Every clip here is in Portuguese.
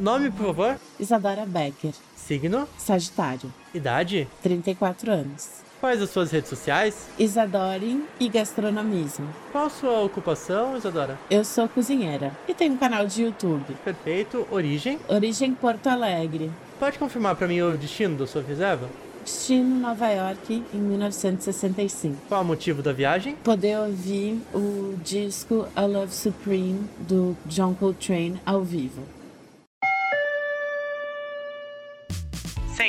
Nome, por favor? Isadora Becker. Signo? Sagitário. Idade? 34 anos. Quais as suas redes sociais? Isadore e gastronomismo. Qual a sua ocupação, Isadora? Eu sou cozinheira e tenho um canal de YouTube. Perfeito. Origem? Origem Porto Alegre. Pode confirmar para mim o destino da sua reserva? Destino Nova York em 1965. Qual o motivo da viagem? Poder ouvir o disco A Love Supreme do John Coltrane ao vivo.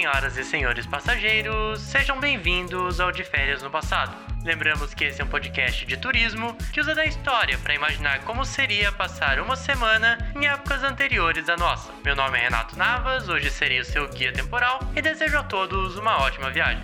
Senhoras e senhores passageiros, sejam bem-vindos ao De Férias no Passado. Lembramos que esse é um podcast de turismo que usa da história para imaginar como seria passar uma semana em épocas anteriores à nossa. Meu nome é Renato Navas, hoje serei o seu guia temporal e desejo a todos uma ótima viagem.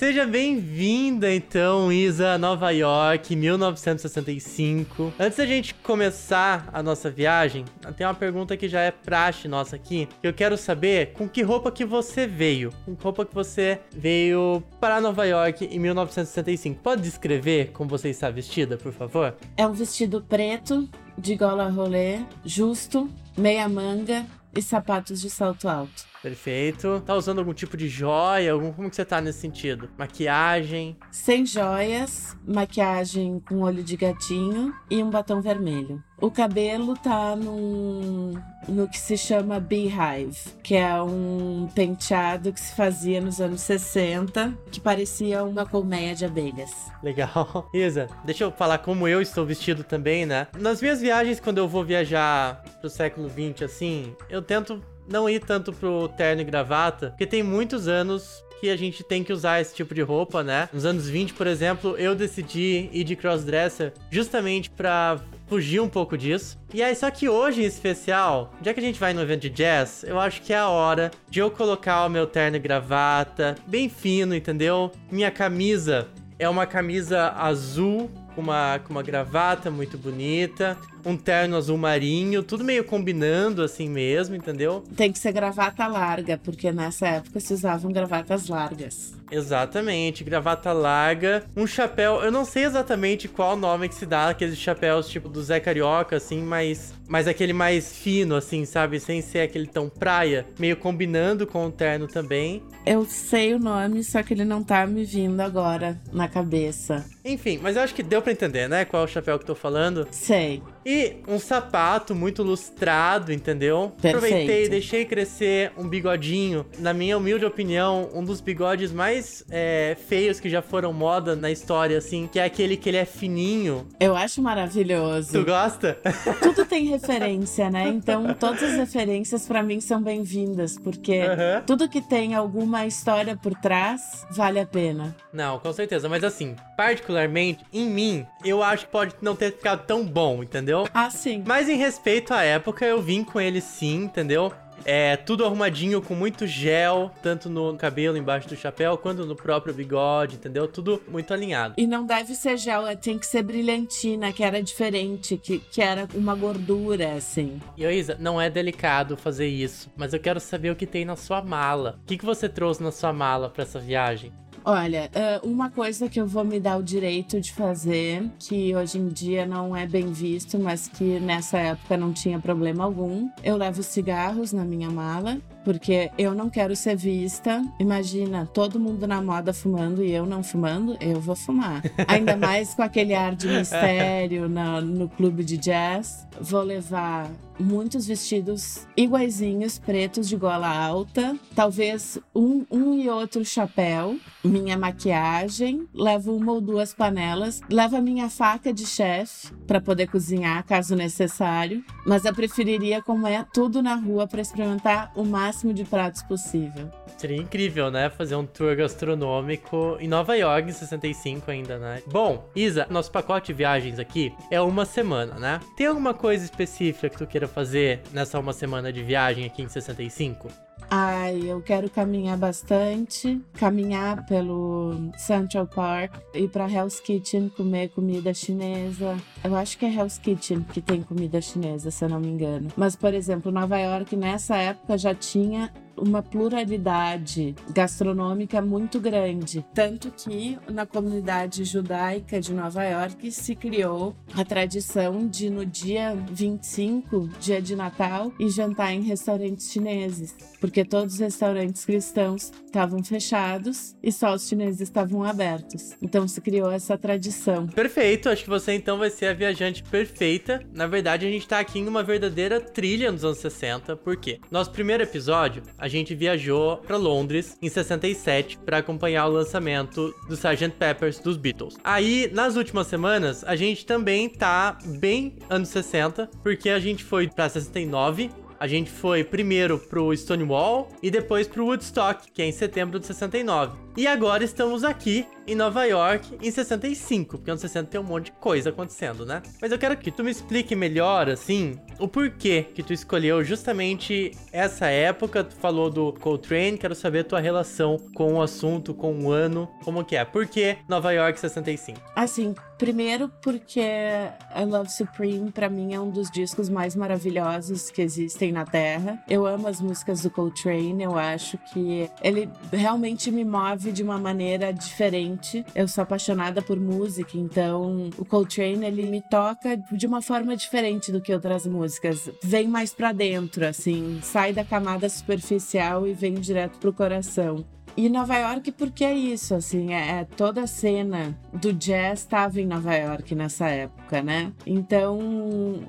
Seja bem-vinda, então, Isa, Nova York, 1965. Antes da gente começar a nossa viagem, tem uma pergunta que já é praxe nossa aqui. Que eu quero saber com que roupa que você veio. Com que roupa que você veio para Nova York em 1965. Pode descrever como você está vestida, por favor? É um vestido preto, de gola rolê, justo, meia manga e sapatos de salto alto. Perfeito. Tá usando algum tipo de joia? Algum, como que você tá nesse sentido? Maquiagem? Sem joias, maquiagem com olho de gatinho e um batom vermelho. O cabelo tá num, no que se chama beehive, que é um penteado que se fazia nos anos 60, que parecia uma colmeia de abelhas. Legal. Isa, deixa eu falar como eu estou vestido também, né? Nas minhas viagens, quando eu vou viajar pro século 20, assim, eu tento não ir tanto pro terno e gravata, porque tem muitos anos que a gente tem que usar esse tipo de roupa, né? Nos anos 20, por exemplo, eu decidi ir de crossdresser justamente para fugir um pouco disso. E aí, só que hoje em especial, já que a gente vai no evento de jazz, eu acho que é a hora de eu colocar o meu terno e gravata bem fino, entendeu? Minha camisa é uma camisa azul com uma, com uma gravata muito bonita, um terno azul marinho, tudo meio combinando assim mesmo, entendeu? Tem que ser gravata larga, porque nessa época se usavam gravatas largas. Exatamente, gravata larga, um chapéu, eu não sei exatamente qual nome que se dá aqueles chapéus tipo do Zé Carioca, assim, mas, mas aquele mais fino, assim, sabe? Sem ser aquele tão praia, meio combinando com o terno também. Eu sei o nome, só que ele não tá me vindo agora na cabeça. Enfim, mas eu acho que deu para entender, né? Qual é o chapéu que eu tô falando. Sei. E um sapato muito lustrado, entendeu? Perfeito. Aproveitei, deixei crescer um bigodinho. Na minha humilde opinião, um dos bigodes mais é, feios que já foram moda na história, assim, que é aquele que ele é fininho. Eu acho maravilhoso. Tu gosta? Tudo tem referência, né? Então, todas as referências para mim são bem-vindas, porque Aham. tudo que tem alguma história por trás vale a pena. Não, com certeza. Mas assim, particularmente, em mim, eu acho que pode não ter ficado tão bom, entendeu? Ah, sim. Mas em respeito à época, eu vim com ele sim, entendeu? É tudo arrumadinho com muito gel, tanto no cabelo embaixo do chapéu, quanto no próprio bigode, entendeu? Tudo muito alinhado. E não deve ser gel, é- tem que ser brilhantina, que era diferente, que, que era uma gordura, assim. E ô Isa, não é delicado fazer isso, mas eu quero saber o que tem na sua mala. O que, que você trouxe na sua mala pra essa viagem? Olha, ah, uma coisa que eu vou me dar o direito de fazer, que hoje em dia não é bem visto, mas que nessa época não tinha problema algum. Eu levo cigarros na minha mala, porque eu não quero ser vista. Imagina, todo mundo na moda fumando e eu não fumando, eu vou fumar. Ainda mais com aquele ar de mistério na- no clube de jazz. Vou levar muitos vestidos iguaizinhos, pretos de gola alta, talvez um, um e outro chapéu, minha maquiagem, levo uma ou duas panelas, levo a minha faca de chefe para poder cozinhar caso necessário, mas eu preferiria comer tudo na rua para experimentar o máximo de pratos possível. Seria incrível, né? Fazer um tour gastronômico em Nova York, em 65 ainda, né? Bom, Isa, nosso pacote de viagens aqui é uma semana, né? Tem alguma coisa específica que tu queira fazer nessa uma semana de viagem aqui em 65? Ai, eu quero caminhar bastante, caminhar pelo Central Park, ir pra Hell's Kitchen comer comida chinesa. Eu acho que é Hell's Kitchen que tem comida chinesa, se eu não me engano. Mas, por exemplo, Nova York nessa época já tinha uma pluralidade gastronômica muito grande. Tanto que na comunidade judaica de Nova York se criou a tradição de, no dia 25, dia de Natal, e jantar em restaurantes chineses, porque todos os restaurantes cristãos estavam fechados e só os chineses estavam abertos. Então se criou essa tradição. Perfeito, acho que você então vai ser a viajante perfeita. Na verdade, a gente tá aqui em uma verdadeira trilha nos anos 60, por quê? Nosso primeiro episódio, a gente viajou para Londres em 67 para acompanhar o lançamento do Sgt. Peppers dos Beatles. Aí, nas últimas semanas, a gente também tá bem anos 60, porque a gente foi para 69 a gente foi primeiro pro Stonewall e depois pro Woodstock, que é em setembro de 69. E agora estamos aqui em Nova York em 65, porque anos 60 tem um monte de coisa acontecendo, né? Mas eu quero que tu me explique melhor, assim, o porquê que tu escolheu justamente essa época. Tu falou do Coltrane, quero saber tua relação com o assunto, com o ano, como que é? Por que Nova York 65? Assim, primeiro porque I Love Supreme para mim é um dos discos mais maravilhosos que existem na Terra. Eu amo as músicas do Coltrane, eu acho que ele realmente me move de uma maneira diferente. Eu sou apaixonada por música, então o Coltrane ele me toca de uma forma diferente do que outras músicas. Vem mais para dentro, assim, sai da camada superficial e vem direto pro coração. E Nova York, porque é isso, assim, é, é toda a cena do jazz estava em Nova York nessa época, né? Então,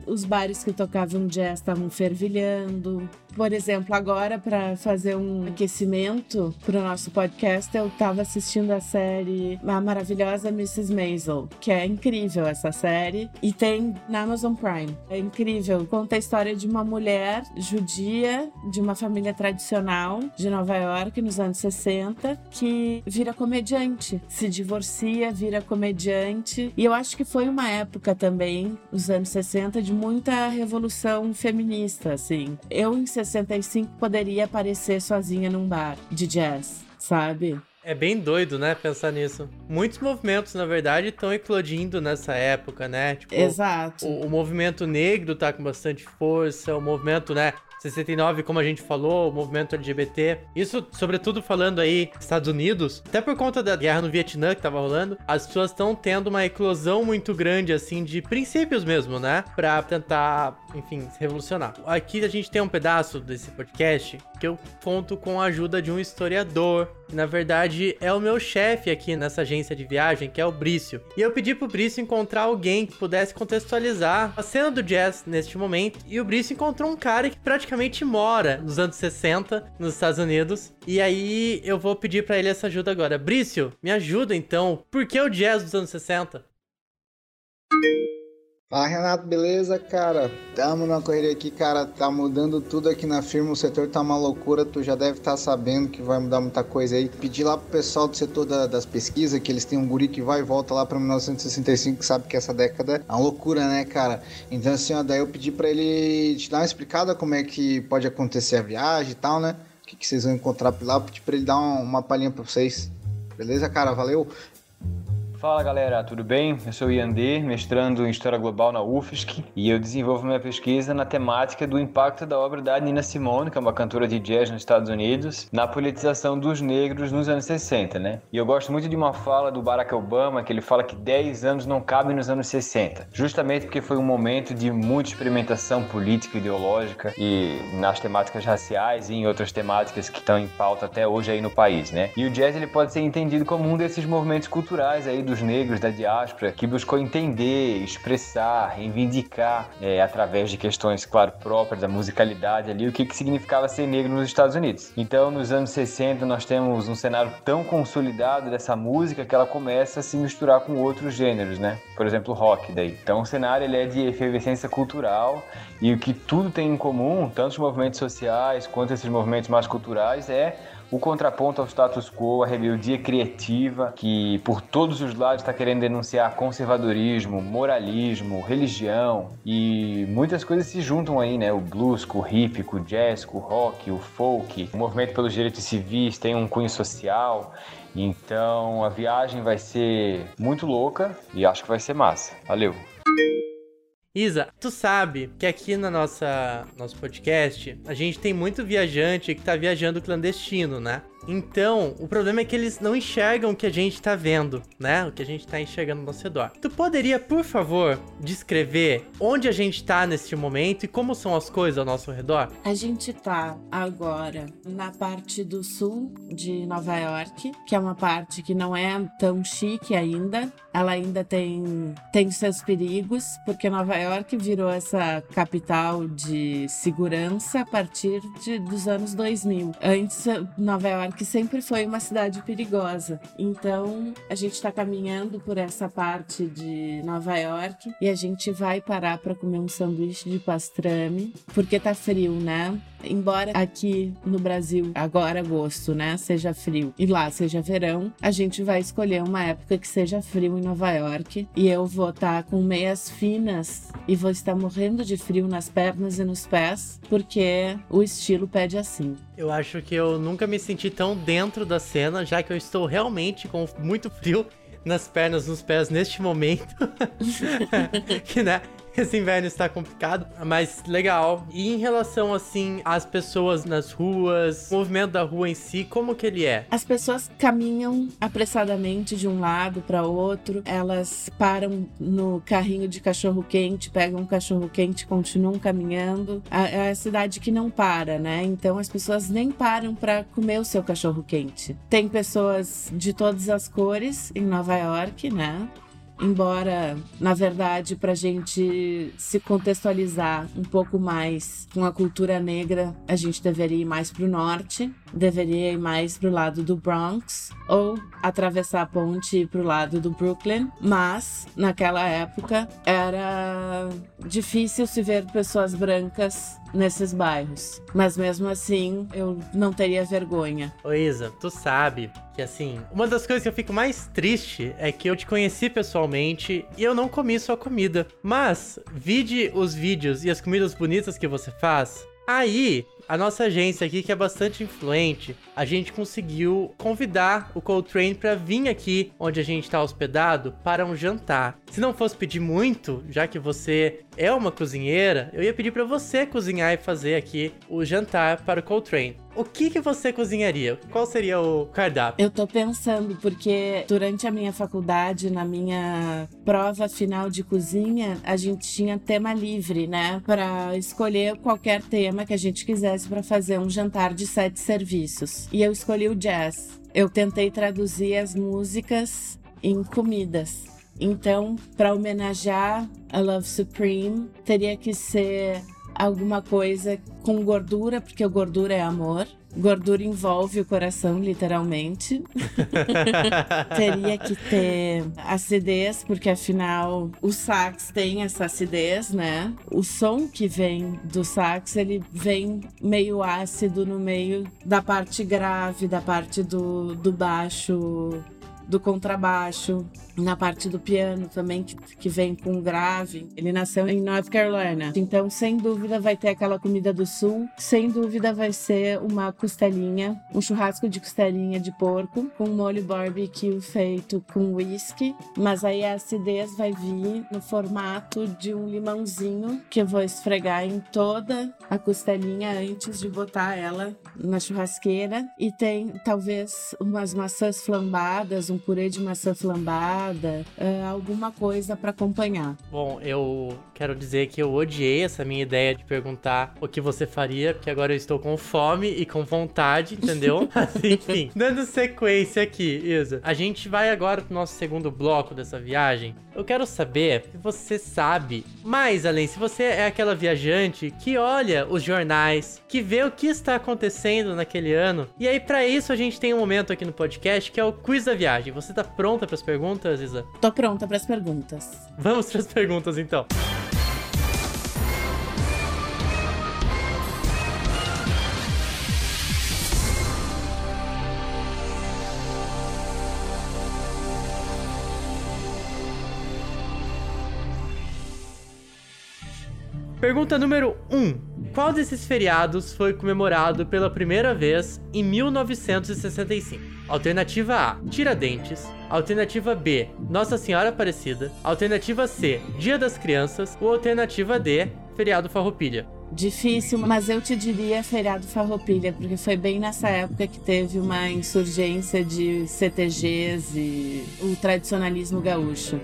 os bares que tocavam jazz estavam fervilhando, por exemplo, agora para fazer um aquecimento para o nosso podcast, eu estava assistindo a série A Maravilhosa Mrs. Maisel, que é incrível essa série e tem na Amazon Prime. É incrível, conta a história de uma mulher judia de uma família tradicional de Nova York nos anos 60 que vira comediante, se divorcia, vira comediante. E eu acho que foi uma época também, os anos 60, de muita revolução feminista, assim. Eu em 65 poderia aparecer sozinha num bar de jazz, sabe? É bem doido, né, pensar nisso. Muitos movimentos, na verdade, estão eclodindo nessa época, né? Tipo, Exato. O, o, movimento negro tá com bastante força, o movimento, né, 69, como a gente falou, o movimento LGBT. Isso, sobretudo falando aí Estados Unidos, até por conta da guerra no Vietnã que tava rolando, as pessoas estão tendo uma eclosão muito grande, assim, de princípios mesmo, né? Pra tentar, enfim, se revolucionar. Aqui a gente tem um pedaço desse podcast que eu conto com a ajuda de um historiador. Na verdade, é o meu chefe aqui nessa agência de viagem, que é o Brício. E eu pedi pro Brício encontrar alguém que pudesse contextualizar a cena do jazz neste momento. E o Brício encontrou um cara que praticamente praticamente mora nos anos 60 nos Estados Unidos. E aí eu vou pedir para ele essa ajuda agora. Brício, me ajuda então. Por que o jazz dos anos 60? Fala Renato, beleza, cara? Tamo na correria aqui, cara. Tá mudando tudo aqui na firma. O setor tá uma loucura. Tu já deve estar tá sabendo que vai mudar muita coisa aí. Pedi lá pro pessoal do setor da, das pesquisas que eles têm um guri que vai e volta lá pra 1965. Que sabe que essa década é uma loucura, né, cara? Então, assim, ó, daí eu pedi pra ele te dar uma explicada como é que pode acontecer a viagem e tal, né? O que, que vocês vão encontrar por lá. Pedi pra ele dar uma, uma palhinha pra vocês. Beleza, cara? Valeu. Fala galera, tudo bem? Eu sou o Iandê, mestrando em História Global na UFSC e eu desenvolvo minha pesquisa na temática do impacto da obra da Nina Simone, que é uma cantora de jazz nos Estados Unidos, na politização dos negros nos anos 60, né? E eu gosto muito de uma fala do Barack Obama, que ele fala que 10 anos não cabem nos anos 60, justamente porque foi um momento de muita experimentação política ideológica e nas temáticas raciais e em outras temáticas que estão em pauta até hoje aí no país, né? E o jazz ele pode ser entendido como um desses movimentos culturais aí dos negros da diáspora que buscou entender, expressar, reivindicar é, através de questões, claro, próprias da musicalidade ali, o que, que significava ser negro nos Estados Unidos. Então, nos anos 60, nós temos um cenário tão consolidado dessa música que ela começa a se misturar com outros gêneros, né? Por exemplo, rock daí. Então, o cenário ele é de efervescência cultural e o que tudo tem em comum, tanto os movimentos sociais quanto esses movimentos mais culturais, é o contraponto ao status quo, a rebeldia criativa, que por todos os lados está querendo denunciar conservadorismo, moralismo, religião e muitas coisas se juntam aí, né? O blues, com o hip, com o jazz, com o rock, o folk, o movimento pelos direitos civis tem um cunho social. Então a viagem vai ser muito louca e acho que vai ser massa. Valeu! Isa, tu sabe que aqui na nossa nosso podcast, a gente tem muito viajante que tá viajando clandestino, né? Então, o problema é que eles não enxergam o que a gente tá vendo, né? O que a gente tá enxergando ao nosso redor. Tu poderia, por favor, descrever onde a gente tá neste momento e como são as coisas ao nosso redor? A gente tá agora na parte do sul de Nova York, que é uma parte que não é tão chique ainda. Ela ainda tem, tem seus perigos, porque Nova York virou essa capital de segurança a partir de, dos anos 2000. Antes, Nova York sempre foi uma cidade perigosa. Então, a gente está caminhando por essa parte de Nova York e a gente vai parar para comer um sanduíche de pastrame, porque tá frio, né? Embora aqui no Brasil, agora agosto, né, seja frio e lá seja verão, a gente vai escolher uma época que seja frio em Nova York e eu vou estar tá com meias finas e vou estar morrendo de frio nas pernas e nos pés, porque o estilo pede assim. Eu acho que eu nunca me senti tão dentro da cena, já que eu estou realmente com muito frio nas pernas, nos pés neste momento. que, né? Esse inverno está complicado, mas legal. E em relação, assim, às pessoas nas ruas, o movimento da rua em si, como que ele é? As pessoas caminham apressadamente de um lado para outro, elas param no carrinho de cachorro-quente, pegam um cachorro-quente continuam caminhando. É a cidade que não para, né? Então as pessoas nem param para comer o seu cachorro-quente. Tem pessoas de todas as cores em Nova York, né? Embora, na verdade, para a gente se contextualizar um pouco mais com a cultura negra, a gente deveria ir mais para o norte, deveria ir mais para o lado do Bronx ou atravessar a ponte para o lado do Brooklyn. Mas, naquela época, era difícil se ver pessoas brancas nesses bairros. Mas mesmo assim, eu não teria vergonha. Ô Isa, tu sabe que assim, uma das coisas que eu fico mais triste é que eu te conheci pessoalmente e eu não comi sua comida. Mas, vide os vídeos e as comidas bonitas que você faz. Aí, a nossa agência aqui, que é bastante influente, a gente conseguiu convidar o Coltrane para vir aqui onde a gente está hospedado para um jantar. Se não fosse pedir muito, já que você é uma cozinheira, eu ia pedir para você cozinhar e fazer aqui o jantar para o Coltrane. O que, que você cozinharia? Qual seria o cardápio? Eu tô pensando, porque durante a minha faculdade, na minha prova final de cozinha, a gente tinha tema livre, né? Para escolher qualquer tema que a gente quisesse para fazer um jantar de sete serviços. E eu escolhi o jazz. Eu tentei traduzir as músicas em comidas. Então, para homenagear a Love Supreme, teria que ser alguma coisa com gordura, porque gordura é amor. Gordura envolve o coração, literalmente. Teria que ter acidez, porque afinal o sax tem essa acidez, né? O som que vem do sax, ele vem meio ácido no meio da parte grave, da parte do, do baixo do contrabaixo, na parte do piano também, que, que vem com grave. Ele nasceu em North Carolina. Então, sem dúvida, vai ter aquela comida do sul. Sem dúvida, vai ser uma costelinha, um churrasco de costelinha de porco, com molho barbecue feito com whisky. Mas aí a acidez vai vir no formato de um limãozinho que eu vou esfregar em toda a costelinha antes de botar ela na churrasqueira. E tem talvez umas maçãs flambadas, um purê de maçã flambada, uh, alguma coisa para acompanhar. Bom, eu quero dizer que eu odiei essa minha ideia de perguntar o que você faria, porque agora eu estou com fome e com vontade, entendeu? Mas enfim, dando sequência aqui, Isa. A gente vai agora pro nosso segundo bloco dessa viagem. Eu quero saber se você sabe, mais além, se você é aquela viajante que olha os jornais, que vê o que está acontecendo naquele ano. E aí, para isso, a gente tem um momento aqui no podcast que é o quiz da viagem. Você tá pronta para as perguntas, Isa? Tô pronta para as perguntas. Vamos para as perguntas então. Pergunta número 1. Um. Qual desses feriados foi comemorado pela primeira vez em 1965? Alternativa A, Tiradentes. Alternativa B, Nossa Senhora Aparecida. Alternativa C, Dia das Crianças. Ou alternativa D, Feriado Farroupilha. Difícil, mas eu te diria feriado Farroupilha, porque foi bem nessa época que teve uma insurgência de CTGs e o tradicionalismo gaúcho.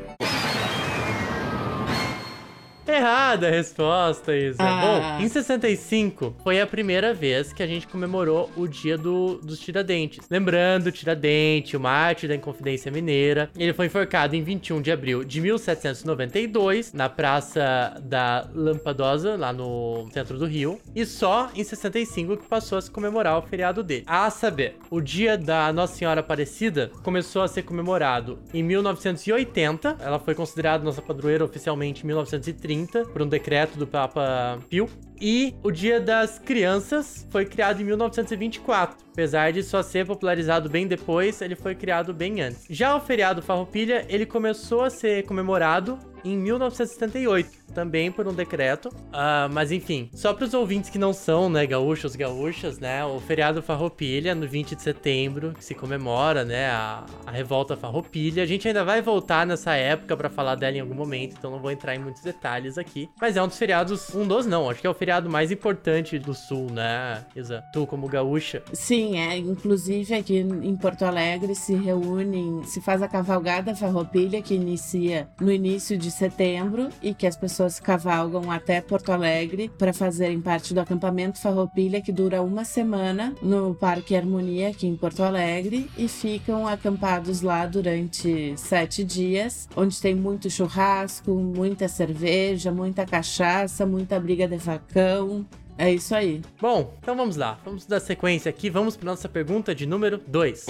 Errada a resposta, Isa. Ah. Bom, em 65 foi a primeira vez que a gente comemorou o dia do, dos Tiradentes. Lembrando, Tiradentes, o mártir da Inconfidência Mineira, ele foi enforcado em 21 de abril de 1792 na Praça da Lampadosa, lá no centro do Rio. E só em 65 que passou a se comemorar o feriado dele. A saber, o dia da Nossa Senhora Aparecida começou a ser comemorado em 1980. Ela foi considerada nossa padroeira oficialmente em 1930 por um decreto do Papa Pio. E o Dia das Crianças foi criado em 1924. Apesar de só ser popularizado bem depois, ele foi criado bem antes. Já o feriado Farroupilha, ele começou a ser comemorado em 1978, também por um decreto. Ah, mas enfim, só para os ouvintes que não são, né, gaúchos, gaúchas, né, o feriado Farroupilha, no 20 de setembro, que se comemora, né, a, a revolta Farroupilha. A gente ainda vai voltar nessa época para falar dela em algum momento, então não vou entrar em muitos detalhes aqui. Mas é um dos feriados, um dos não, acho que é o feriado mais importante do sul, né, Isa? Tu como gaúcha. Sim, é. Inclusive aqui em Porto Alegre se reúnem, se faz a cavalgada Farroupilha, que inicia no início de setembro e que as pessoas cavalgam até Porto Alegre para fazerem parte do acampamento Farroupilha, que dura uma semana no Parque Harmonia, aqui em Porto Alegre, e ficam acampados lá durante sete dias, onde tem muito churrasco, muita cerveja, muita cachaça, muita briga de facão. É isso aí. Bom, então vamos lá. Vamos dar sequência aqui. Vamos para nossa pergunta de número 2.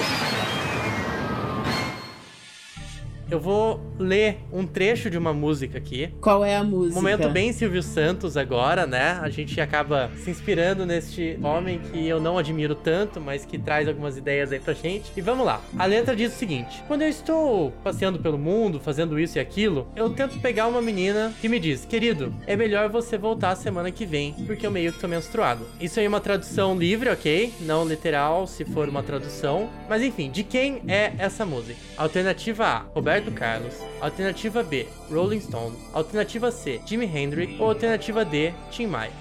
Eu vou ler um trecho de uma música aqui. Qual é a música? Momento bem Silvio Santos agora, né? A gente acaba se inspirando neste homem que eu não admiro tanto, mas que traz algumas ideias aí pra gente. E vamos lá. A letra diz o seguinte: Quando eu estou passeando pelo mundo, fazendo isso e aquilo, eu tento pegar uma menina que me diz: Querido, é melhor você voltar semana que vem, porque eu meio que tô menstruado. Isso aí é uma tradução livre, ok? Não literal, se for uma tradução. Mas enfim, de quem é essa música? Alternativa A: Roberto Carlos. Alternativa B: Rolling Stone. Alternativa C: Jimi Hendrix. Ou alternativa D: Tim Maia.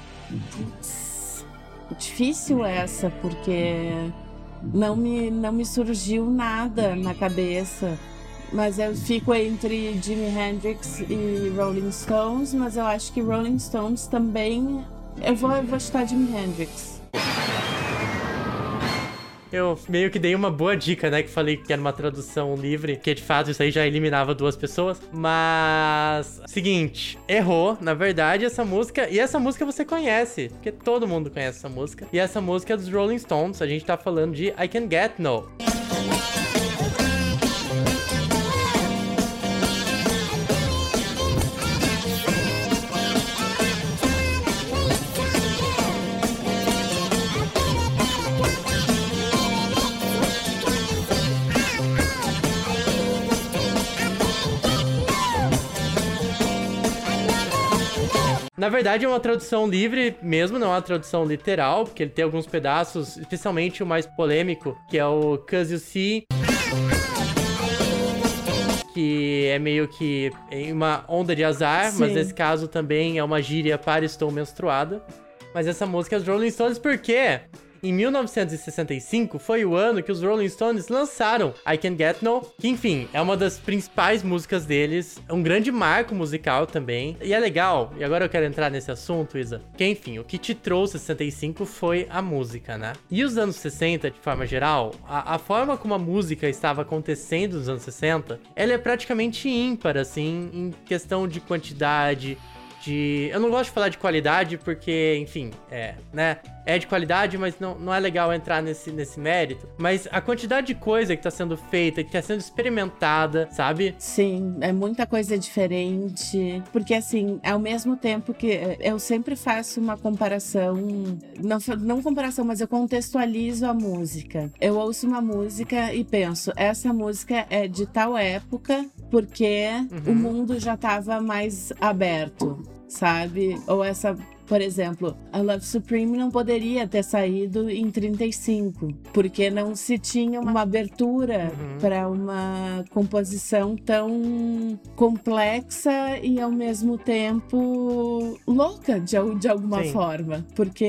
Difícil essa, porque não me, não me surgiu nada na cabeça. Mas eu fico entre Jimi Hendrix e Rolling Stones, mas eu acho que Rolling Stones também. Eu vou, eu vou chutar Jimi Hendrix. Eu meio que dei uma boa dica, né? Que falei que era uma tradução livre, que de fato isso aí já eliminava duas pessoas. Mas. Seguinte, errou, na verdade, essa música. E essa música você conhece, porque todo mundo conhece essa música. E essa música é dos Rolling Stones. A gente tá falando de I Can Get No. Na verdade, é uma tradução livre mesmo, não é uma tradução literal, porque ele tem alguns pedaços, especialmente o mais polêmico, que é o Cause You See. Que é meio que uma onda de azar, mas Sim. nesse caso também é uma gíria para estou menstruada. Mas essa música é Rolling Stones porque em 1965 foi o ano que os Rolling Stones lançaram I Can Get No, que enfim, é uma das principais músicas deles, um grande marco musical também. E é legal, e agora eu quero entrar nesse assunto, Isa, que enfim, o que te trouxe 65 foi a música, né? E os anos 60, de forma geral, a, a forma como a música estava acontecendo nos anos 60, ela é praticamente ímpar, assim, em questão de quantidade, de. Eu não gosto de falar de qualidade porque, enfim, é, né? É de qualidade, mas não, não é legal entrar nesse, nesse mérito. Mas a quantidade de coisa que tá sendo feita, que tá sendo experimentada, sabe? Sim, é muita coisa diferente. Porque, assim, ao mesmo tempo que eu sempre faço uma comparação, não, não comparação, mas eu contextualizo a música. Eu ouço uma música e penso, essa música é de tal época porque Uhum. o mundo já estava mais aberto. Sabe? Ou essa Por exemplo, a Love Supreme não poderia ter saído em 35, porque não se tinha uma abertura uhum. para uma composição tão complexa e ao mesmo tempo louca de, de alguma Sim. forma, porque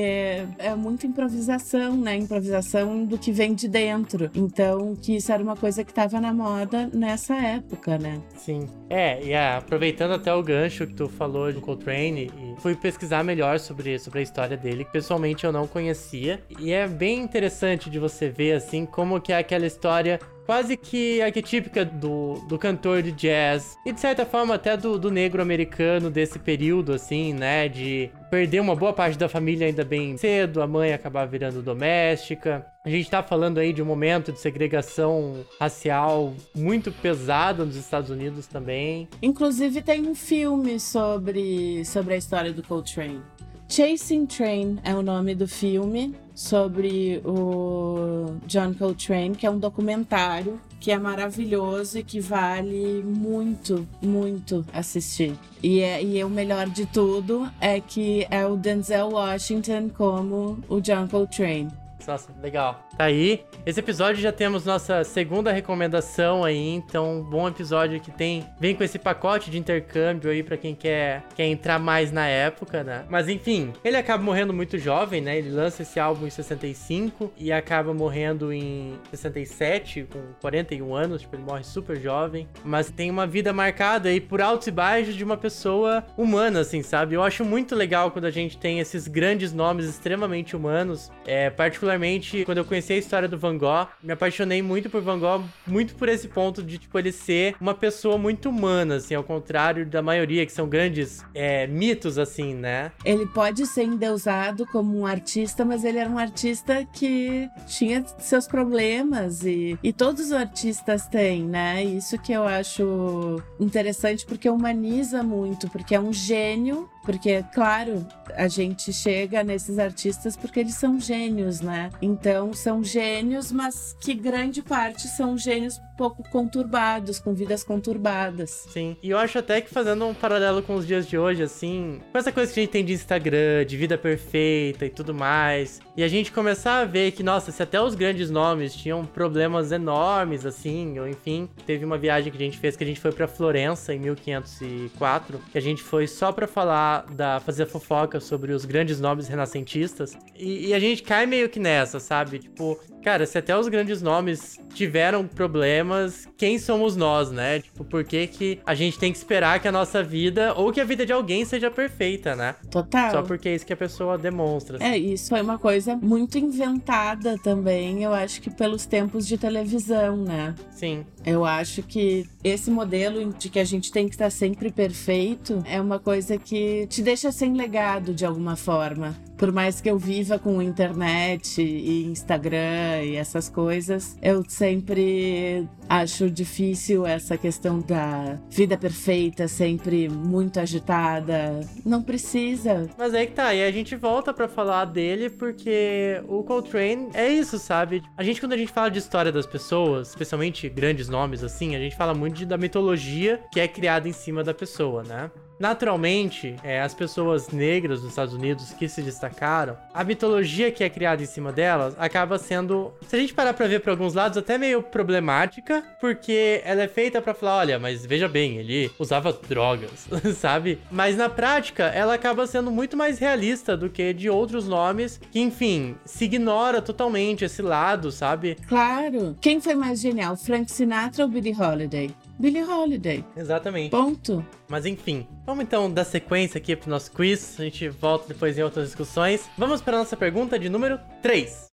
é muita improvisação, né? Improvisação do que vem de dentro. Então, que isso era uma coisa que estava na moda nessa época, né? Sim. É, e yeah, aproveitando até o gancho que tu falou do Coltrane, fui pesquisar melhor sobre, sobre a história dele, que pessoalmente eu não conhecia. E é bem interessante de você ver, assim, como que é aquela história quase que arquetípica do, do cantor de jazz. E de certa forma até do, do negro americano desse período, assim, né? De perder uma boa parte da família ainda bem cedo, a mãe acabar virando doméstica. A gente tá falando aí de um momento de segregação racial muito pesado nos Estados Unidos também. Inclusive tem um filme sobre, sobre a história do Coltrane. Chasing Train é o nome do filme sobre o John Coltrane, que é um documentário que é maravilhoso e que vale muito, muito assistir. E, é, e é o melhor de tudo é que é o Denzel Washington como o John Coltrane. Nossa, legal. Tá aí. Esse episódio já temos nossa segunda recomendação aí, então bom episódio que tem, vem com esse pacote de intercâmbio aí para quem quer, quer entrar mais na época, né? Mas enfim, ele acaba morrendo muito jovem, né? Ele lança esse álbum em 65 e acaba morrendo em 67 com 41 anos, tipo, ele morre super jovem, mas tem uma vida marcada aí por altos e baixos de uma pessoa humana, assim, sabe? Eu acho muito legal quando a gente tem esses grandes nomes extremamente humanos, é, particularmente quando eu conheci conheci a história do Van Gogh, me apaixonei muito por Van Gogh, muito por esse ponto de, tipo, ele ser uma pessoa muito humana, assim, ao contrário da maioria, que são grandes é, mitos, assim, né? Ele pode ser endeusado como um artista, mas ele era um artista que tinha seus problemas e, e todos os artistas têm, né? Isso que eu acho interessante porque humaniza muito, porque é um gênio porque, claro, a gente chega nesses artistas porque eles são gênios, né? Então, são gênios, mas que grande parte são gênios pouco conturbados, com vidas conturbadas. Sim, e eu acho até que fazendo um paralelo com os dias de hoje, assim, com essa coisa que a gente tem de Instagram, de vida perfeita e tudo mais, e a gente começar a ver que, nossa, se até os grandes nomes tinham problemas enormes, assim, ou enfim, teve uma viagem que a gente fez que a gente foi para Florença em 1504, que a gente foi só para falar da fazer fofoca sobre os grandes nomes renascentistas, e, e a gente cai meio que nessa, sabe? Tipo, cara, se até os grandes nomes tiveram problemas, quem somos nós, né? Tipo, por que, que a gente tem que esperar que a nossa vida ou que a vida de alguém seja perfeita, né? Total. Só porque é isso que a pessoa demonstra. Assim. É, isso foi uma coisa muito inventada também, eu acho que pelos tempos de televisão, né? Sim. Eu acho que esse modelo de que a gente tem que estar sempre perfeito é uma coisa que te deixa sem legado de alguma forma. Por mais que eu viva com internet e Instagram e essas coisas, eu sempre acho difícil essa questão da vida perfeita, sempre muito agitada. Não precisa. Mas aí que tá, e a gente volta para falar dele porque o Coltrane é isso, sabe? A gente, quando a gente fala de história das pessoas, especialmente grandes nomes assim, a gente fala muito de, da mitologia que é criada em cima da pessoa, né? Naturalmente, é, as pessoas negras dos Estados Unidos que se destacaram, a mitologia que é criada em cima delas acaba sendo, se a gente parar pra ver por alguns lados, até meio problemática, porque ela é feita para falar, olha, mas veja bem, ele usava drogas, sabe? Mas na prática, ela acaba sendo muito mais realista do que de outros nomes que, enfim, se ignora totalmente esse lado, sabe? Claro. Quem foi mais genial, Frank Sinatra ou Billie Holiday? Billie Holiday. Exatamente. Ponto. Mas enfim, vamos então dar sequência aqui pro nosso quiz. A gente volta depois em outras discussões. Vamos para a nossa pergunta de número 3.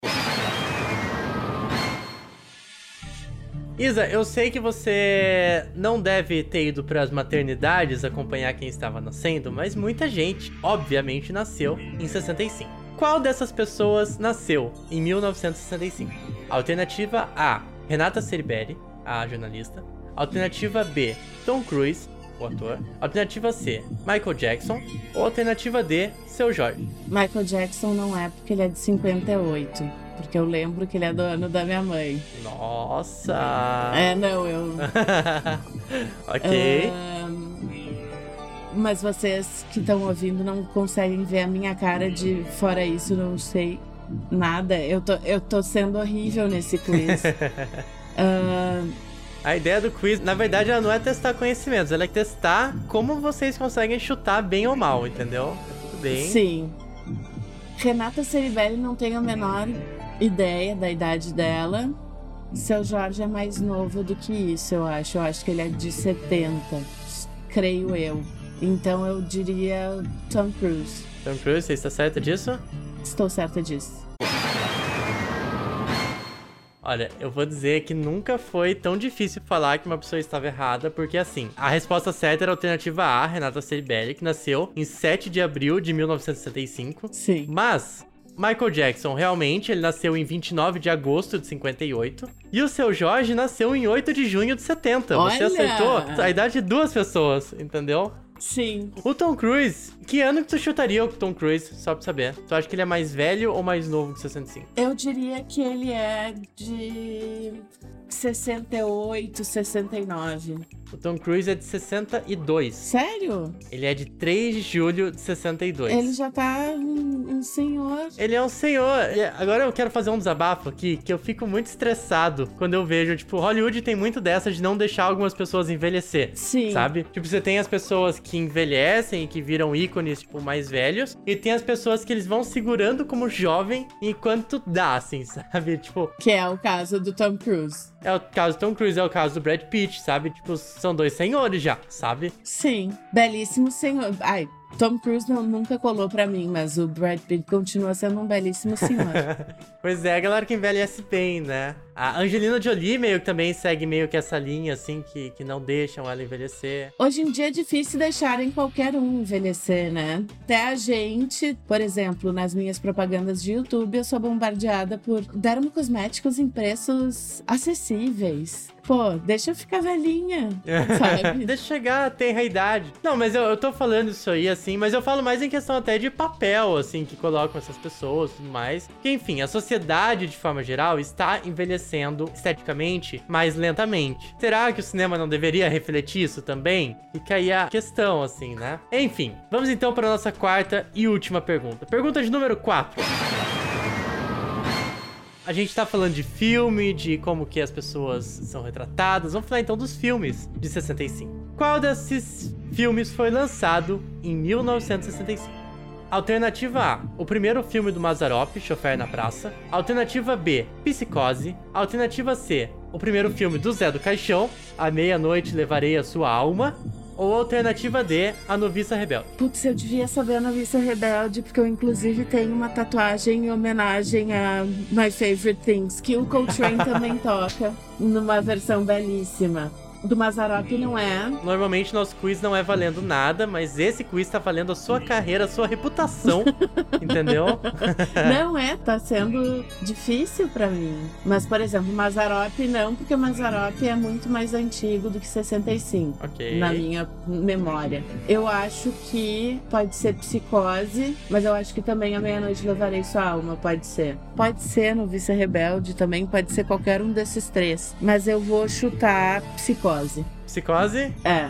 Isa, eu sei que você não deve ter ido para as maternidades acompanhar quem estava nascendo, mas muita gente, obviamente, nasceu em 65. Qual dessas pessoas nasceu em 1965? Alternativa A: Renata Ceribelli, a jornalista. Alternativa B, Tom Cruise, o ator. Alternativa C, Michael Jackson. Ou alternativa D, Seu Jorge. Michael Jackson não é porque ele é de 58. Porque eu lembro que ele é do ano da minha mãe. Nossa! É, não, eu. ok. Mas vocês que estão ouvindo não conseguem ver a minha cara de fora isso, não sei nada. Eu tô, eu tô sendo horrível nesse quiz. uh, a ideia do quiz, na verdade, ela não é testar conhecimentos, ela é testar como vocês conseguem chutar bem ou mal, entendeu? Tá tudo bem. Sim. Renata Ceribelli não tem a menor ideia da idade dela. Seu Jorge é mais novo do que isso, eu acho. Eu acho que ele é de 70, creio eu. Então eu diria Tom Cruise. Tom Cruise, você está certa disso? Estou certa disso. Olha, eu vou dizer que nunca foi tão difícil falar que uma pessoa estava errada, porque assim, a resposta certa era a alternativa A, Renata Ceribelli, que nasceu em 7 de abril de 1965. Sim. Mas Michael Jackson, realmente, ele nasceu em 29 de agosto de 58. E o seu Jorge nasceu em 8 de junho de 70. Olha! Você acertou a idade de duas pessoas, entendeu? Sim. O Tom Cruise, que ano que tu chutaria o Tom Cruise? Só pra saber. Tu acha que ele é mais velho ou mais novo que 65? Eu diria que ele é de 68, 69. O Tom Cruise é de 62. Sério? Ele é de 3 de julho de 62. Ele já tá um, um senhor. Ele é um senhor. Agora eu quero fazer um desabafo aqui, que eu fico muito estressado quando eu vejo, tipo, Hollywood tem muito dessa de não deixar algumas pessoas envelhecer. Sim. Sabe? Tipo, você tem as pessoas que envelhecem e que viram ícones, tipo, mais velhos, e tem as pessoas que eles vão segurando como jovem enquanto dá, assim, sabe? Tipo. Que é o caso do Tom Cruise. É o caso do Tom Cruise, é o caso do Brad Pitt, sabe? Tipo, são dois senhores já, sabe? Sim, belíssimo senhor. Ai, Tom Cruise não, nunca colou pra mim, mas o Brad Pitt continua sendo um belíssimo senhor. pois é, a galera que envelhece bem, né? A Angelina Jolie meio que também segue meio que essa linha, assim, que, que não deixam ela envelhecer. Hoje em dia é difícil deixarem qualquer um envelhecer, né? Até a gente, por exemplo, nas minhas propagandas de YouTube, eu sou bombardeada por dermocosméticos em preços acessíveis pô, deixa eu ficar velhinha, sabe? deixa eu chegar, tem a idade. Não, mas eu, eu tô falando isso aí, assim, mas eu falo mais em questão até de papel, assim, que colocam essas pessoas e tudo mais. Que, enfim, a sociedade, de forma geral, está envelhecendo esteticamente mais lentamente. Será que o cinema não deveria refletir isso também? Fica aí a questão, assim, né? Enfim, vamos então para nossa quarta e última pergunta. Pergunta de número 4. A gente tá falando de filme, de como que as pessoas são retratadas. Vamos falar então dos filmes de 65. Qual desses filmes foi lançado em 1965? Alternativa A, o primeiro filme do Mazarop, Chofer na Praça. Alternativa B, Psicose. Alternativa C, o primeiro filme do Zé do Caixão, A Meia-Noite Levarei a Sua Alma. Ou alternativa D, a noviça rebelde. Putz, eu devia saber a noviça rebelde, porque eu inclusive tenho uma tatuagem em homenagem a My Favorite Things, que o Coltrane também toca, numa versão belíssima do Mazarop não é. Normalmente nosso quiz não é valendo nada, mas esse quiz tá valendo a sua carreira, a sua reputação, entendeu? não é, tá sendo difícil para mim. Mas, por exemplo, Mazarop não, porque o Mazarop é muito mais antigo do que 65. Ok. Na minha memória. Eu acho que pode ser Psicose, mas eu acho que também a Meia-Noite Levarei Sua Alma, pode ser. Pode ser no Vice Rebelde também, pode ser qualquer um desses três. Mas eu vou chutar Psicose. Psicose. Psicose? É.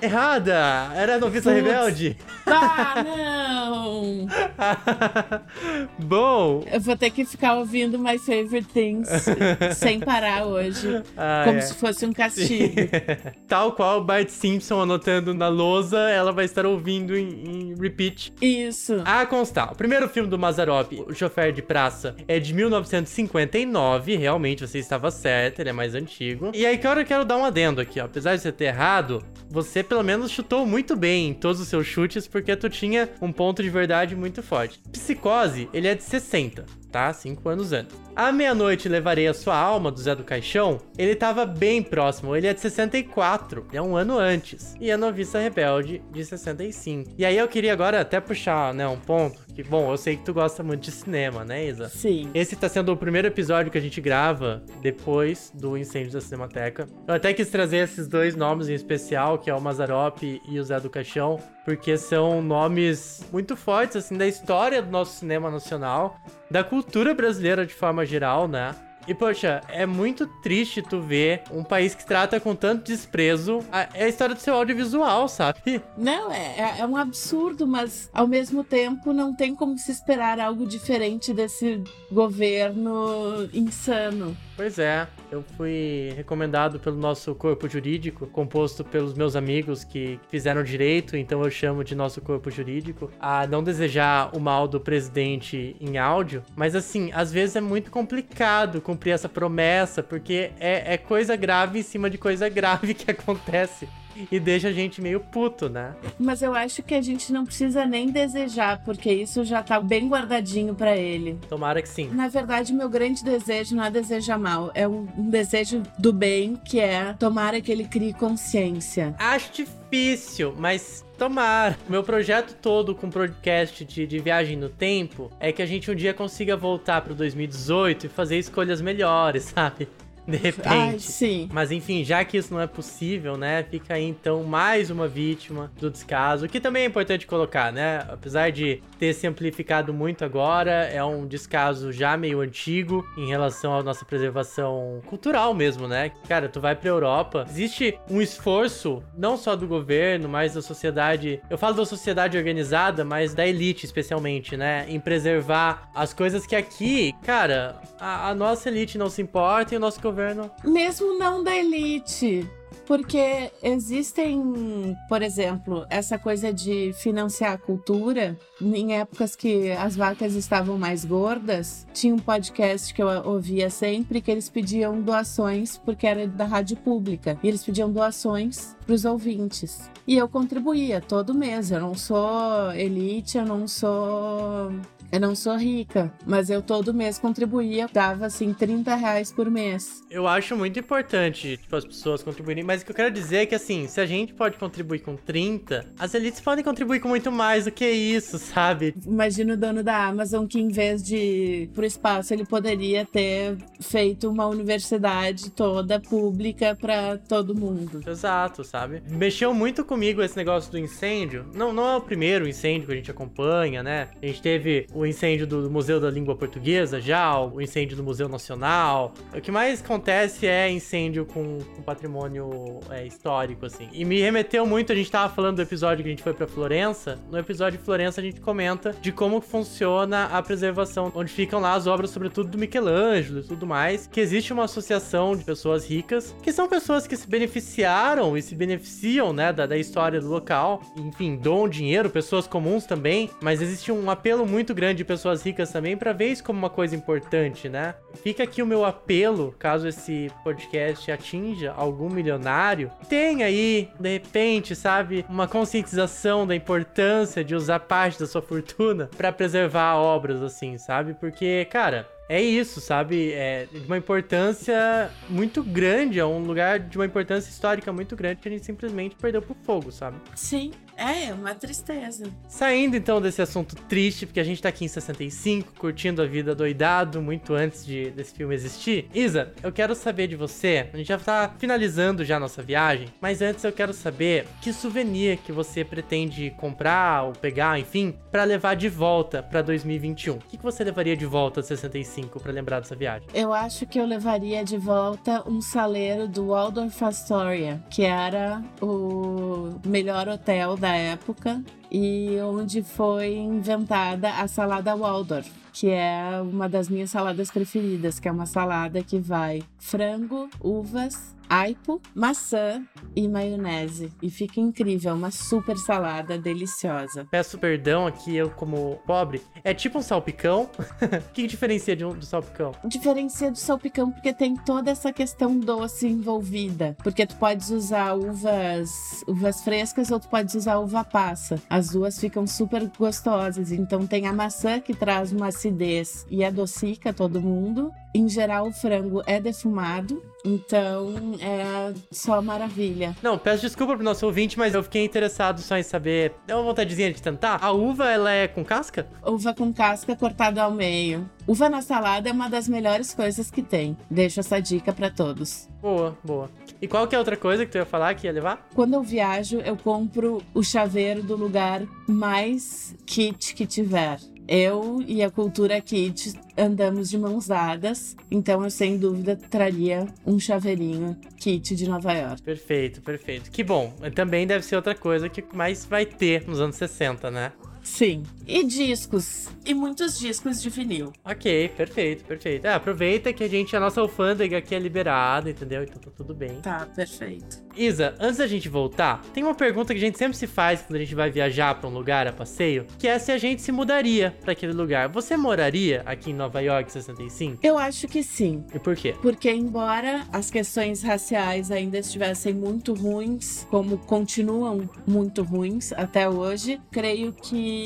Errada! Era a noviça rebelde. Ah, não! Bom. Eu vou ter que ficar ouvindo My Favorite Things sem parar hoje. Ah, como é. se fosse um castigo. Tal qual Bart Simpson anotando na lousa, ela vai estar ouvindo em, em repeat. Isso. Ah, constar. O primeiro filme do Mazarop, O Chofer de Praça, é de 1959. Realmente, você estava certo, ele é mais antigo. E aí, cara, eu quero dar um adendo aqui, ó. Apesar de você ter errado, você pelo menos chutou muito bem em todos os seus chutes, porque tu tinha um ponto de verdade muito forte. Psicose, ele é de 60 tá? Cinco anos antes. A Meia-Noite Levarei a Sua Alma, do Zé do Caixão, ele tava bem próximo, ele é de 64, é um ano antes. E a Noviça Rebelde, de 65. E aí eu queria agora até puxar, né, um ponto, que, bom, eu sei que tu gosta muito de cinema, né, Isa? Sim. Esse tá sendo o primeiro episódio que a gente grava depois do incêndio da Cinemateca. Eu até quis trazer esses dois nomes em especial, que é o Mazarop e o Zé do Caixão, porque são nomes muito fortes, assim, da história do nosso cinema nacional, da cultura brasileira de forma geral, né? E, poxa, é muito triste tu ver um país que trata com tanto desprezo a, é a história do seu audiovisual, sabe? Não, é, é um absurdo, mas ao mesmo tempo não tem como se esperar algo diferente desse governo insano. Pois é, eu fui recomendado pelo nosso corpo jurídico, composto pelos meus amigos que fizeram direito, então eu chamo de nosso corpo jurídico, a não desejar o mal do presidente em áudio. Mas assim, às vezes é muito complicado cumprir essa promessa, porque é, é coisa grave em cima de coisa grave que acontece e deixa a gente meio puto, né? Mas eu acho que a gente não precisa nem desejar, porque isso já tá bem guardadinho para ele. Tomara que sim. Na verdade, meu grande desejo não é desejar mal, é um, um desejo do bem, que é tomara que ele crie consciência. Acho difícil, mas Tomara. Meu projeto todo com podcast de, de, viagem no tempo é que a gente um dia consiga voltar pro 2018 e fazer escolhas melhores, sabe? De repente. Ai, sim. Mas enfim, já que isso não é possível, né? Fica aí então mais uma vítima do descaso, que também é importante colocar, né? Apesar de ter se amplificado muito agora, é um descaso já meio antigo em relação à nossa preservação cultural mesmo, né? Cara, tu vai pra Europa, existe um esforço, não só do governo, mas da sociedade. Eu falo da sociedade organizada, mas da elite especialmente, né? Em preservar as coisas que aqui, cara, a, a nossa elite não se importa e o nosso governo governo. Mesmo não da elite. Porque existem, por exemplo, essa coisa de financiar a cultura. Em épocas que as vacas estavam mais gordas, tinha um podcast que eu ouvia sempre que eles pediam doações, porque era da rádio pública. E eles pediam doações para os ouvintes. E eu contribuía todo mês. Eu não sou elite, eu não sou eu não sou rica, mas eu todo mês contribuía, dava assim 30 reais por mês. Eu acho muito importante, tipo, as pessoas contribuírem, mas o que eu quero dizer é que assim, se a gente pode contribuir com 30, as elites podem contribuir com muito mais do que isso, sabe? Imagina o dono da Amazon que em vez de ir pro espaço, ele poderia ter feito uma universidade toda pública para todo mundo. Exato, sabe? Mexeu muito comigo esse negócio do incêndio. Não, não é o primeiro incêndio que a gente acompanha, né? A gente teve o incêndio do Museu da Língua Portuguesa já, o incêndio do Museu Nacional. O que mais acontece é incêndio com, com patrimônio é, histórico, assim. E me remeteu muito, a gente tava falando do episódio que a gente foi para Florença. No episódio de Florença a gente comenta de como funciona a preservação, onde ficam lá as obras, sobretudo do Michelangelo e tudo mais, que existe uma associação de pessoas ricas, que são pessoas que se beneficiaram e se beneficiam, né, da, da história do local. Enfim, dão dinheiro, pessoas comuns também, mas existe um apelo muito grande grande de pessoas ricas também para ver isso como uma coisa importante, né? Fica aqui o meu apelo, caso esse podcast atinja algum milionário, tem aí, de repente, sabe, uma conscientização da importância de usar parte da sua fortuna para preservar obras assim, sabe? Porque, cara, é isso, sabe? É de uma importância muito grande, é um lugar de uma importância histórica muito grande que a gente simplesmente perdeu pro fogo, sabe? Sim, é, é uma tristeza. Saindo então desse assunto triste, porque a gente tá aqui em 65, curtindo a vida doidado, muito antes de, desse filme existir. Isa, eu quero saber de você, a gente já tá finalizando já a nossa viagem, mas antes eu quero saber que souvenir que você pretende comprar ou pegar, enfim, para levar de volta para 2021. O que, que você levaria de volta de 65? 2005 para lembrar dessa viagem? Eu acho que eu levaria de volta um saleiro do Waldorf Astoria, que era o melhor hotel da época e onde foi inventada a salada Waldorf, que é uma das minhas saladas preferidas, que é uma salada que vai frango, uvas, aipo, maçã e maionese. E fica incrível, uma super salada deliciosa. Peço perdão aqui, eu como pobre. É tipo um salpicão. o que diferencia de um, do salpicão? Diferencia do salpicão porque tem toda essa questão doce envolvida. Porque tu podes usar uvas, uvas frescas ou tu podes usar uva passa. As duas ficam super gostosas. Então tem a maçã que traz uma acidez e adocica todo mundo. Em geral, o frango é defumado então, é só maravilha. Não, peço desculpa pro nosso ouvinte, mas eu fiquei interessado só em saber. Deu uma vontadezinha de tentar? A uva, ela é com casca? Uva com casca cortada ao meio. Uva na salada é uma das melhores coisas que tem. Deixo essa dica para todos. Boa, boa. E qual que é outra coisa que tu ia falar que ia levar? Quando eu viajo, eu compro o chaveiro do lugar mais kit que tiver. Eu e a cultura kit andamos de mãos dadas, então eu sem dúvida traria um chaveirinho kit de Nova York. Perfeito, perfeito. Que bom. Também deve ser outra coisa que mais vai ter nos anos 60, né? Sim. E discos. E muitos discos de vinil. Ok, perfeito, perfeito. É, aproveita que a gente, a nossa alfândega aqui é liberada, entendeu? Então tá tudo bem. Tá, perfeito. Isa, antes da gente voltar, tem uma pergunta que a gente sempre se faz quando a gente vai viajar para um lugar a passeio, que é se a gente se mudaria para aquele lugar. Você moraria aqui em Nova York 65? Eu acho que sim. E por quê? Porque embora as questões raciais ainda estivessem muito ruins, como continuam muito ruins até hoje, creio que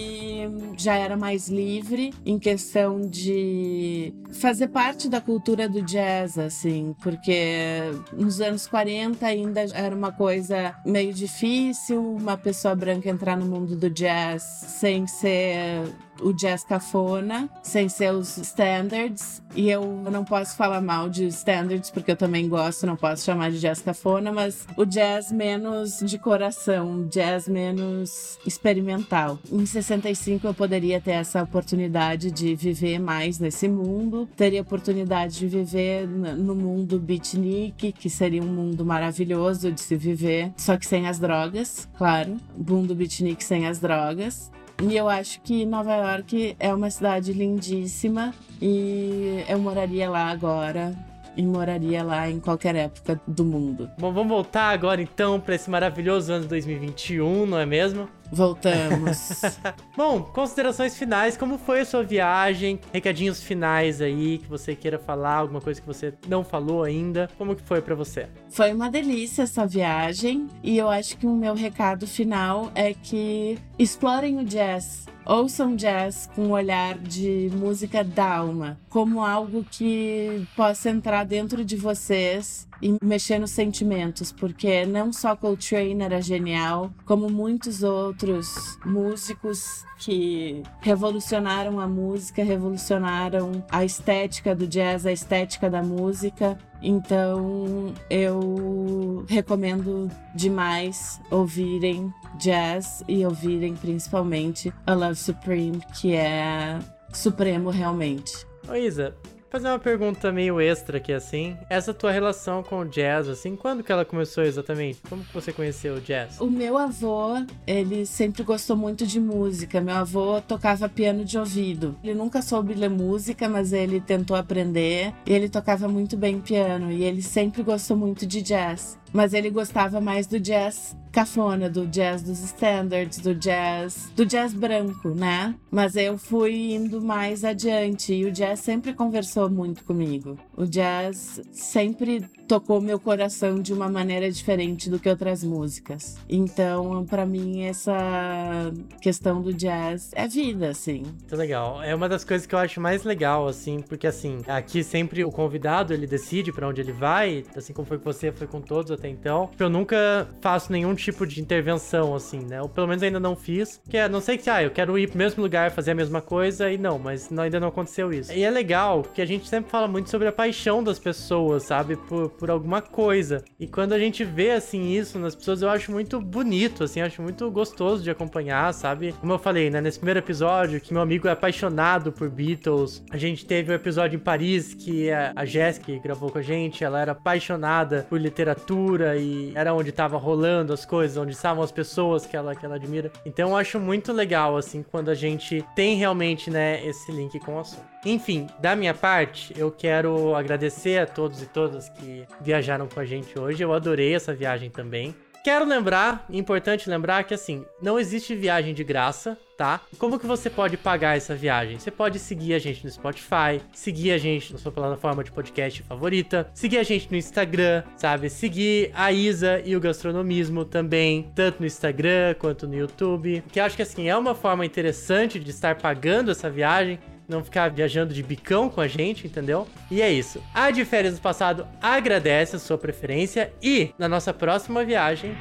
já era mais livre em questão de fazer parte da cultura do jazz, assim, porque nos anos 40 ainda era uma coisa meio difícil uma pessoa branca entrar no mundo do jazz sem ser o jazz cafona, sem ser os standards. E eu não posso falar mal de standards, porque eu também gosto, não posso chamar de jazz cafona, mas o jazz menos de coração, jazz menos experimental. Em 65 eu poderia ter essa oportunidade de viver mais nesse mundo, teria oportunidade de viver no mundo beatnik, que seria um mundo maravilhoso de se viver, só que sem as drogas, claro. Mundo beatnik sem as drogas. E eu acho que Nova York é uma cidade lindíssima e eu moraria lá agora e moraria lá em qualquer época do mundo. Bom, vamos voltar agora então para esse maravilhoso ano 2021, não é mesmo? Voltamos. Bom, considerações finais, como foi a sua viagem? Recadinhos finais aí que você queira falar, alguma coisa que você não falou ainda. Como que foi para você? Foi uma delícia essa viagem e eu acho que o meu recado final é que explorem o jazz. Ouçam jazz com um olhar de música da alma, como algo que possa entrar dentro de vocês e mexer nos sentimentos, porque não só Coltrane era genial, como muitos outros músicos que revolucionaram a música, revolucionaram a estética do jazz, a estética da música. Então eu recomendo demais ouvirem jazz e ouvirem principalmente A Love Supreme, que é supremo realmente. Ô Isa, fazer uma pergunta meio extra aqui, assim. Essa tua relação com o jazz, assim, quando que ela começou exatamente? Como que você conheceu o jazz? O meu avô, ele sempre gostou muito de música. Meu avô tocava piano de ouvido. Ele nunca soube ler música, mas ele tentou aprender. Ele tocava muito bem piano. E ele sempre gostou muito de jazz. Mas ele gostava mais do jazz cafona, do jazz dos standards, do jazz, do jazz branco, né? Mas eu fui indo mais adiante e o jazz sempre conversou muito comigo. O jazz sempre tocou meu coração de uma maneira diferente do que outras músicas. Então, para mim essa questão do jazz é vida, assim. Muito legal. É uma das coisas que eu acho mais legal, assim, porque assim, aqui sempre o convidado ele decide para onde ele vai, assim como foi com você, foi com todos até então. Eu nunca faço nenhum tipo de intervenção, assim, né? Ou pelo menos ainda não fiz. Que é, não sei que, ah, eu quero ir pro mesmo lugar fazer a mesma coisa e não, mas não, ainda não aconteceu isso. E é legal que a gente sempre fala muito sobre a paixão das pessoas, sabe? Por, por alguma coisa. E quando a gente vê, assim, isso nas pessoas, eu acho muito bonito, assim, acho muito gostoso de acompanhar, sabe? Como eu falei, né? Nesse primeiro episódio, que meu amigo é apaixonado por Beatles. A gente teve um episódio em Paris que a Jéssica gravou com a gente, ela era apaixonada por literatura e era onde tava rolando as coisas, onde estavam as pessoas que ela, que ela admira. Então eu acho muito legal, assim, quando a gente tem realmente, né, esse link com o assunto. Enfim, da minha parte, eu quero agradecer a todos e todas que viajaram com a gente hoje. Eu adorei essa viagem também. Quero lembrar, importante lembrar que assim, não existe viagem de graça, tá? Como que você pode pagar essa viagem? Você pode seguir a gente no Spotify, seguir a gente na sua plataforma de podcast favorita, seguir a gente no Instagram, sabe? Seguir a Isa e o gastronomismo também, tanto no Instagram quanto no YouTube. Que acho que assim é uma forma interessante de estar pagando essa viagem não ficar viajando de bicão com a gente, entendeu? E é isso. A de férias do passado agradece a sua preferência e na nossa próxima viagem.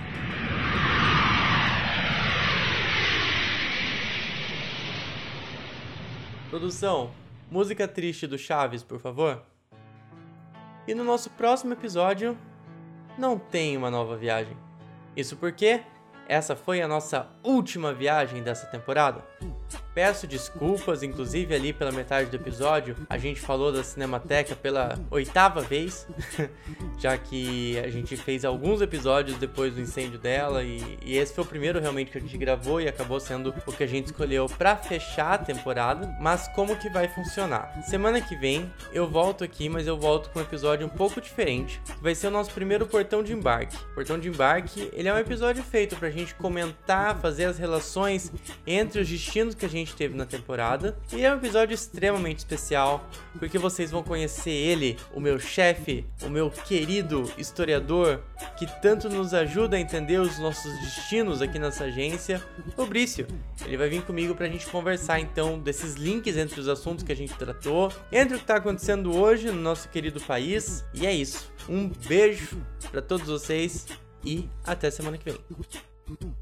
Produção, música triste do Chaves, por favor. E no nosso próximo episódio, não tem uma nova viagem. Isso porque essa foi a nossa última viagem dessa temporada. Peço desculpas, inclusive ali pela metade do episódio, a gente falou da Cinemateca pela oitava vez, já que a gente fez alguns episódios depois do incêndio dela e, e, esse foi o primeiro realmente que a gente gravou e acabou sendo o que a gente escolheu para fechar a temporada. Mas como que vai funcionar? Semana que vem eu volto aqui, mas eu volto com um episódio um pouco diferente. Vai ser o nosso primeiro portão de embarque. Portão de embarque, ele é um episódio feito pra gente comentar, fazer as relações entre os destinos que a gente teve na temporada. E é um episódio extremamente especial, porque vocês vão conhecer ele, o meu chefe, o meu querido historiador, que tanto nos ajuda a entender os nossos destinos aqui nessa agência, o Brício. Ele vai vir comigo pra gente conversar então desses links entre os assuntos que a gente tratou, entre o que tá acontecendo hoje no nosso querido país. E é isso. Um beijo para todos vocês e até semana que vem.